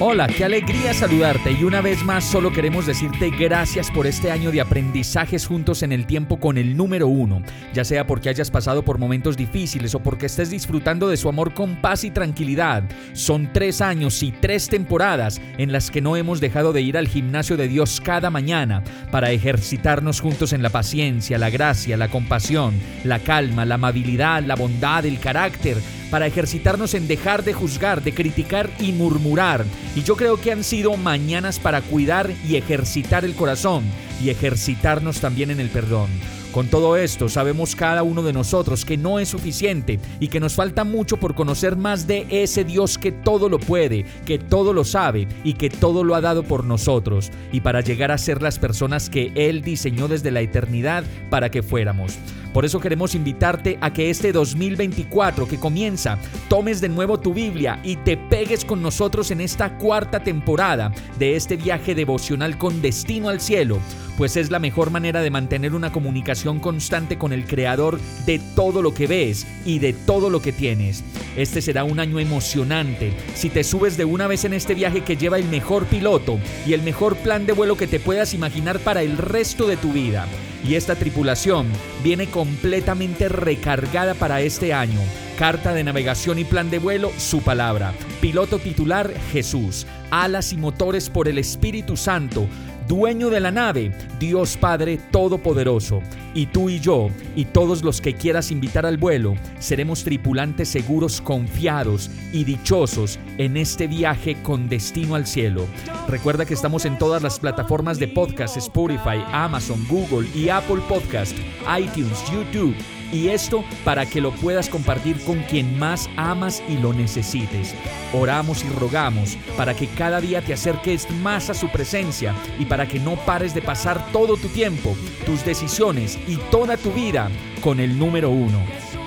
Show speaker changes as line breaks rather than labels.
Hola, qué alegría saludarte y una vez más solo queremos decirte gracias por este año de aprendizajes juntos en el tiempo con el número uno, ya sea porque hayas pasado por momentos difíciles o porque estés disfrutando de su amor con paz y tranquilidad. Son tres años y tres temporadas en las que no hemos dejado de ir al gimnasio de Dios cada mañana para ejercitarnos juntos en la paciencia, la gracia, la compasión, la calma, la amabilidad, la bondad, el carácter, para ejercitarnos en dejar de juzgar, de criticar y murmurar. Y yo creo que han sido mañanas para cuidar y ejercitar el corazón y ejercitarnos también en el perdón. Con todo esto, sabemos cada uno de nosotros que no es suficiente y que nos falta mucho por conocer más de ese Dios que todo lo puede, que todo lo sabe y que todo lo ha dado por nosotros, y para llegar a ser las personas que Él diseñó desde la eternidad para que fuéramos. Por eso queremos invitarte a que este 2024 que comienza, tomes de nuevo tu Biblia y te pegues con nosotros en esta cuarta temporada de este viaje devocional con destino al cielo, pues es la mejor manera de mantener una comunicación constante con el Creador de todo lo que ves y de todo lo que tienes. Este será un año emocionante si te subes de una vez en este viaje que lleva el mejor piloto y el mejor plan de vuelo que te puedas imaginar para el resto de tu vida. Y esta tripulación viene completamente recargada para este año. Carta de navegación y plan de vuelo, su palabra. Piloto titular, Jesús. Alas y motores por el Espíritu Santo dueño de la nave, Dios Padre Todopoderoso. Y tú y yo, y todos los que quieras invitar al vuelo, seremos tripulantes seguros, confiados y dichosos en este viaje con destino al cielo. Recuerda que estamos en todas las plataformas de podcast, Spotify, Amazon, Google y Apple Podcast, iTunes, YouTube y esto para que lo puedas compartir con quien más amas y lo necesites. Oramos y rogamos para que cada día te acerques más a su presencia y para que no pares de pasar todo tu tiempo, tus decisiones y toda tu vida con el número uno.